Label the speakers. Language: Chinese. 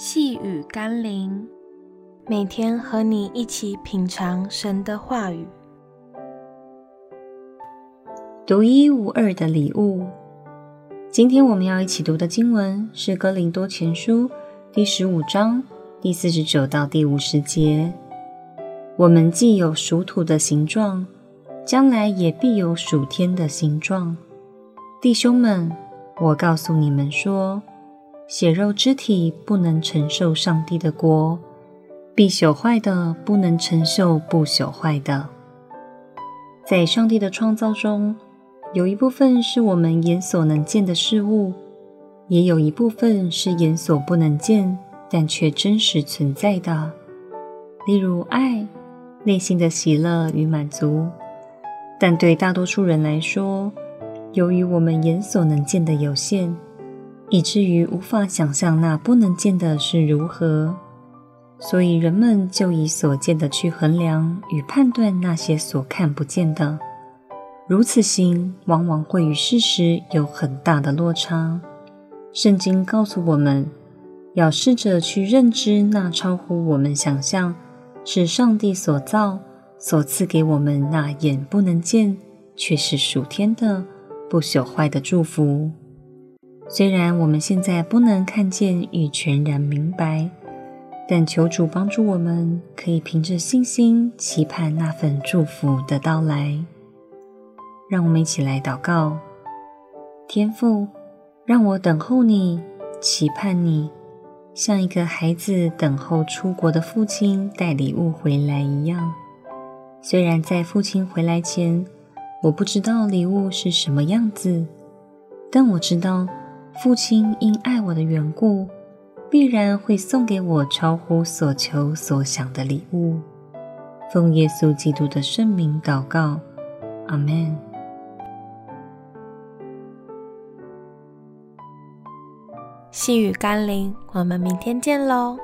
Speaker 1: 细雨甘霖，每天和你一起品尝神的话语，
Speaker 2: 独一无二的礼物。今天我们要一起读的经文是《哥林多前书》第十五章第四十九到第五十节。我们既有属土的形状，将来也必有属天的形状。弟兄们，我告诉你们说。血肉之体不能承受上帝的国，必朽坏的不能承受不朽坏的。在上帝的创造中，有一部分是我们眼所能见的事物，也有一部分是眼所不能见但却真实存在的，例如爱、内心的喜乐与满足。但对大多数人来说，由于我们眼所能见的有限，以至于无法想象那不能见的是如何，所以人们就以所见的去衡量与判断那些所看不见的。如此行，往往会与事实有很大的落差。圣经告诉我们，要试着去认知那超乎我们想象，是上帝所造、所赐给我们那眼不能见，却是属天的、不朽坏的祝福。虽然我们现在不能看见与全然明白，但求主帮助我们，可以凭着信心期盼那份祝福的到来。让我们一起来祷告：天父，让我等候你，期盼你，像一个孩子等候出国的父亲带礼物回来一样。虽然在父亲回来前，我不知道礼物是什么样子，但我知道。父亲因爱我的缘故，必然会送给我超乎所求所想的礼物。奉耶稣基督的圣名祷告，阿门。
Speaker 1: 细雨甘霖，我们明天见喽。